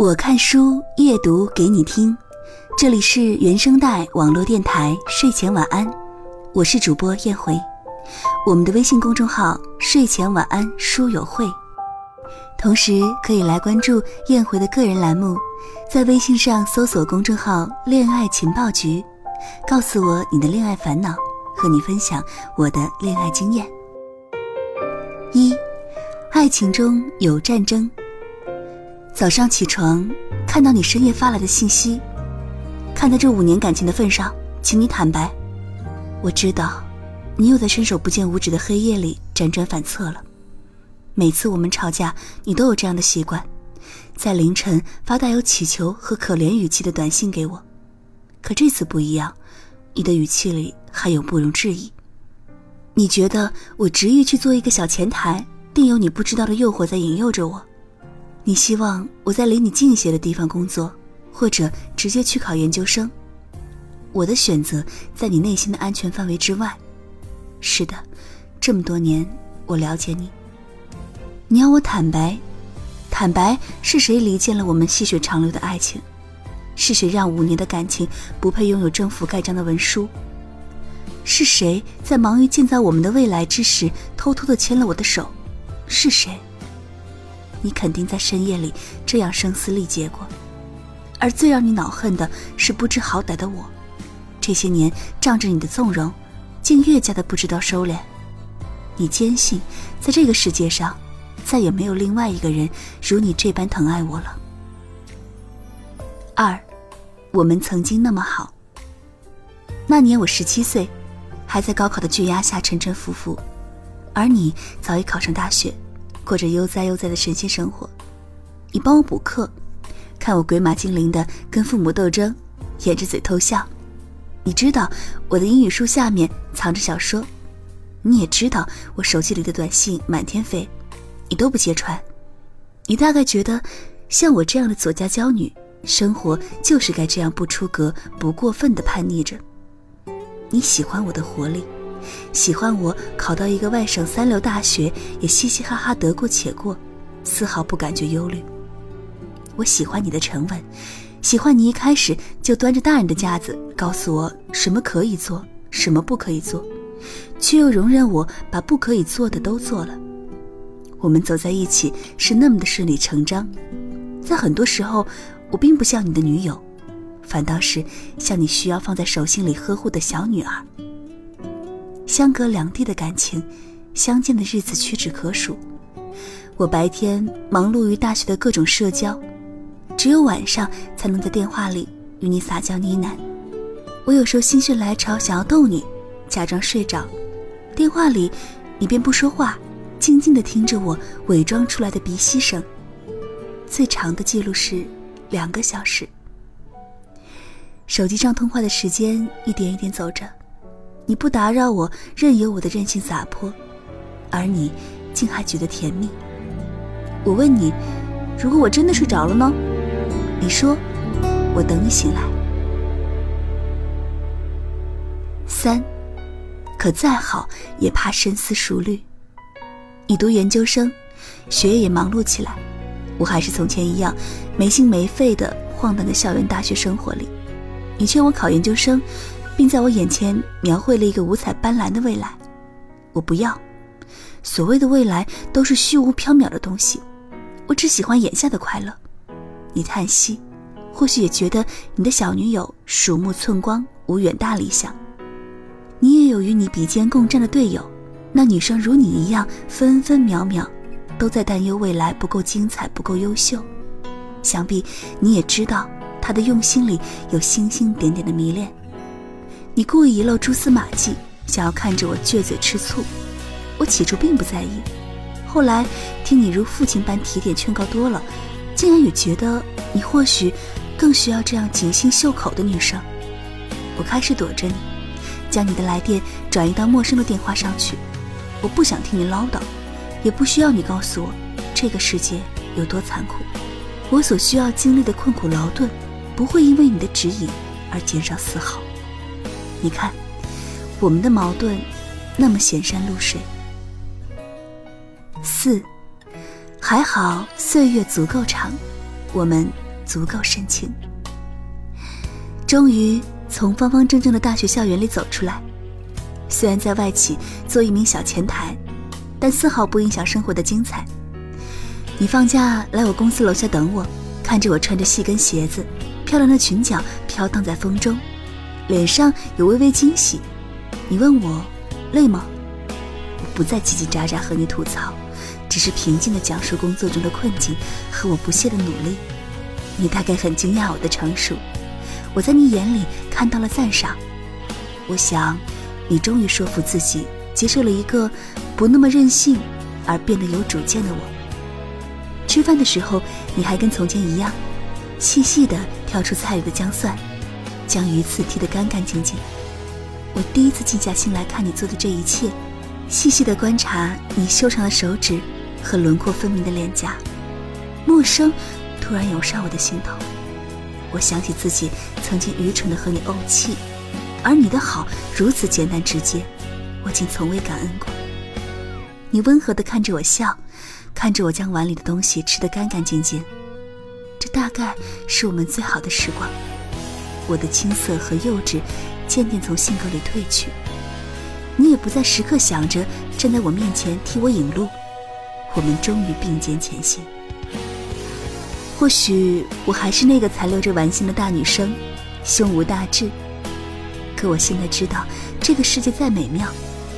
我看书，夜读给你听。这里是原声带网络电台睡前晚安，我是主播燕回。我们的微信公众号“睡前晚安书友会”，同时可以来关注燕回的个人栏目，在微信上搜索公众号“恋爱情报局”，告诉我你的恋爱烦恼，和你分享我的恋爱经验。一，爱情中有战争。早上起床，看到你深夜发来的信息，看在这五年感情的份上，请你坦白。我知道，你又在伸手不见五指的黑夜里辗转反侧了。每次我们吵架，你都有这样的习惯，在凌晨发带有乞求和可怜语气的短信给我。可这次不一样，你的语气里还有不容置疑。你觉得我执意去做一个小前台，定有你不知道的诱惑在引诱着我。你希望我在离你近一些的地方工作，或者直接去考研究生。我的选择在你内心的安全范围之外。是的，这么多年我了解你。你要我坦白，坦白是谁离间了我们细水长流的爱情？是谁让五年的感情不配拥有政府盖章的文书？是谁在忙于建造我们的未来之时偷偷的牵了我的手？是谁？你肯定在深夜里这样声嘶力竭过，而最让你恼恨的是不知好歹的我，这些年仗着你的纵容，竟越加的不知道收敛。你坚信，在这个世界上，再也没有另外一个人如你这般疼爱我了。二，我们曾经那么好。那年我十七岁，还在高考的巨压下沉沉浮浮，而你早已考上大学。过着悠哉悠哉的神仙生活，你帮我补课，看我鬼马精灵的跟父母斗争，掩着嘴偷笑。你知道我的英语书下面藏着小说，你也知道我手机里的短信满天飞，你都不揭穿。你大概觉得，像我这样的左家娇女，生活就是该这样不出格、不过分的叛逆着。你喜欢我的活力。喜欢我考到一个外省三流大学，也嘻嘻哈哈得过且过，丝毫不感觉忧虑。我喜欢你的沉稳，喜欢你一开始就端着大人的架子，告诉我什么可以做，什么不可以做，却又容忍我把不可以做的都做了。我们走在一起是那么的顺理成章，在很多时候，我并不像你的女友，反倒是像你需要放在手心里呵护的小女儿。相隔两地的感情，相见的日子屈指可数。我白天忙碌于大学的各种社交，只有晚上才能在电话里与你撒娇呢喃。我有时候心血来潮想要逗你，假装睡着，电话里你便不说话，静静地听着我伪装出来的鼻息声。最长的记录是两个小时。手机上通话的时间一点一点走着。你不打扰我，任由我的任性洒泼，而你竟还觉得甜蜜。我问你，如果我真的睡着了呢？你说，我等你醒来。三，可再好也怕深思熟虑。你读研究生，学业也忙碌起来，我还是从前一样，没心没肺的晃荡在校园大学生活里。你劝我考研究生。并在我眼前描绘了一个五彩斑斓的未来，我不要。所谓的未来都是虚无缥缈的东西，我只喜欢眼下的快乐。你叹息，或许也觉得你的小女友鼠目寸光，无远大理想。你也有与你比肩共战的队友，那女生如你一样分分秒秒都在担忧未来不够精彩，不够优秀。想必你也知道，她的用心里有星星点点的迷恋。你故意遗漏蛛丝马迹，想要看着我撅嘴吃醋。我起初并不在意，后来听你如父亲般提点劝告多了，竟然也觉得你或许更需要这样紧心袖口的女生。我开始躲着你，将你的来电转移到陌生的电话上去。我不想听你唠叨，也不需要你告诉我这个世界有多残酷。我所需要经历的困苦劳顿，不会因为你的指引而减少丝毫。你看，我们的矛盾那么显山露水。四，还好岁月足够长，我们足够深情。终于从方方正正的大学校园里走出来，虽然在外企做一名小前台，但丝毫不影响生活的精彩。你放假来我公司楼下等我，看着我穿着细跟鞋子，漂亮的裙角飘荡在风中，脸上有微微惊喜。你问我累吗？我不再叽叽喳喳和你吐槽。只是平静地讲述工作中的困境和我不懈的努力，你大概很惊讶我的成熟，我在你眼里看到了赞赏。我想，你终于说服自己接受了一个不那么任性而变得有主见的我。吃饭的时候，你还跟从前一样，细细地挑出菜里的姜蒜，将鱼刺剔得干干净净。我第一次静下心来看你做的这一切，细细地观察你修长的手指。和轮廓分明的脸颊，陌生突然涌上我的心头。我想起自己曾经愚蠢的和你怄气，而你的好如此简单直接，我竟从未感恩过。你温和的看着我笑，看着我将碗里的东西吃得干干净净。这大概是我们最好的时光。我的青涩和幼稚渐渐从性格里褪去，你也不再时刻想着站在我面前替我引路。我们终于并肩前行。或许我还是那个残留着玩心的大女生，胸无大志。可我现在知道，这个世界再美妙，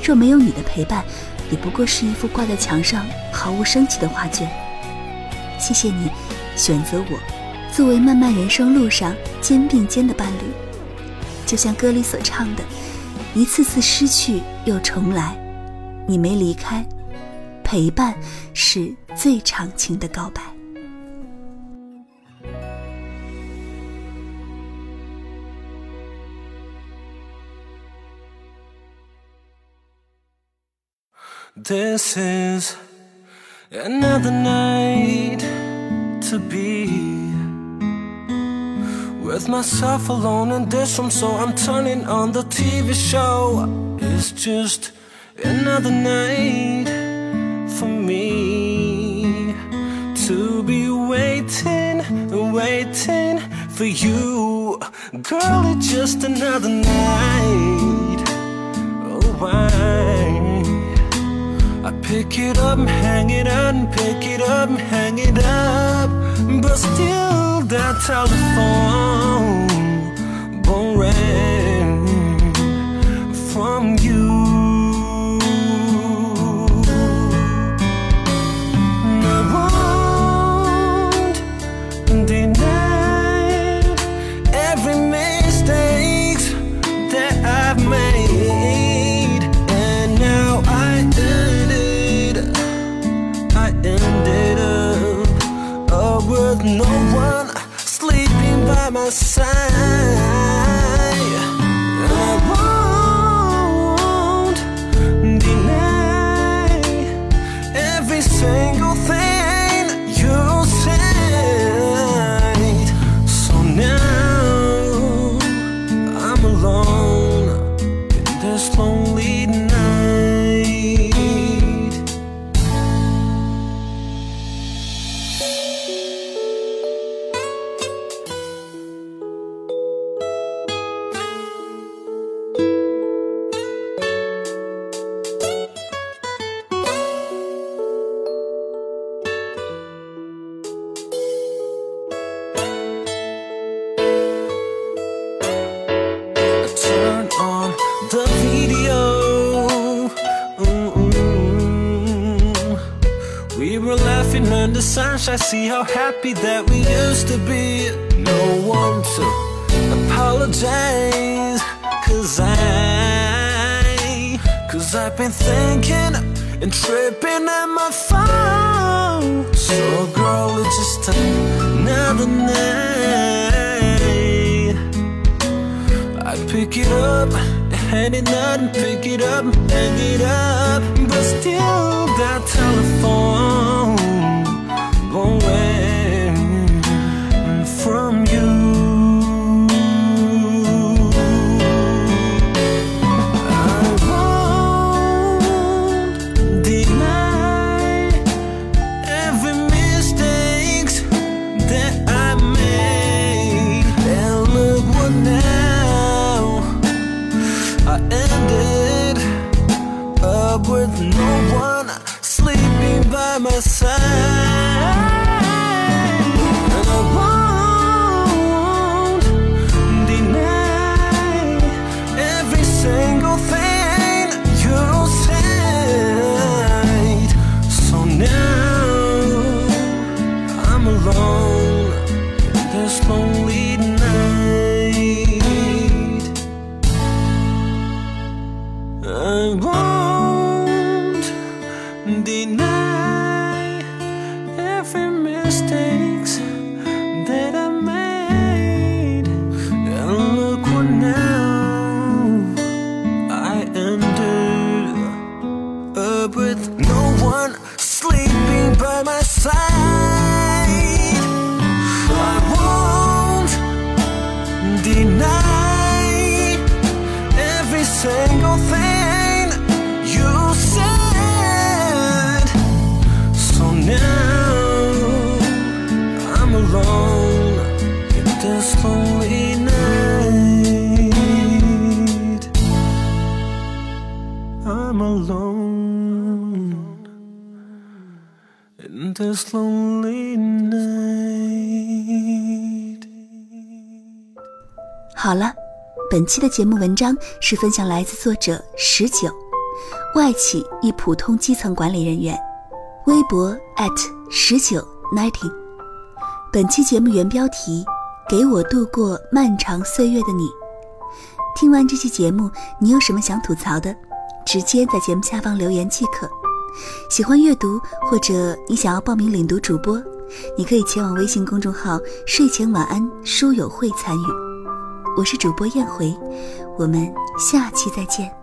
若没有你的陪伴，也不过是一幅挂在墙上毫无生气的画卷。谢谢你，选择我，作为漫漫人生路上肩并肩的伴侣。就像歌里所唱的：“一次次失去又重来，你没离开。”陪伴是最长情的告白。This is another night to be with myself alone in this room, so I'm turning on the TV show. It's just another night for me to be waiting, waiting for you. Girl, it's just another night. Oh, why? Pick it up, hang it up, pick it up, hang it up. But still, that telephone won't ring from you. I see how happy that we used to be. No one to apologize Cause I Cause I've been thinking and tripping at my phone. So girl, it's just another night. I pick it up, hand it up, pick it up, hang it up. But still that telephone I won't deny I'm alone in this lonely night. 好了，本期的节目文章是分享来自作者十九，外企一普通基层管理人员，微博十九 nineteen。本期节目原标题：给我度过漫长岁月的你。听完这期节目，你有什么想吐槽的？直接在节目下方留言即可。喜欢阅读或者你想要报名领读主播，你可以前往微信公众号“睡前晚安书友会”参与。我是主播燕回，我们下期再见。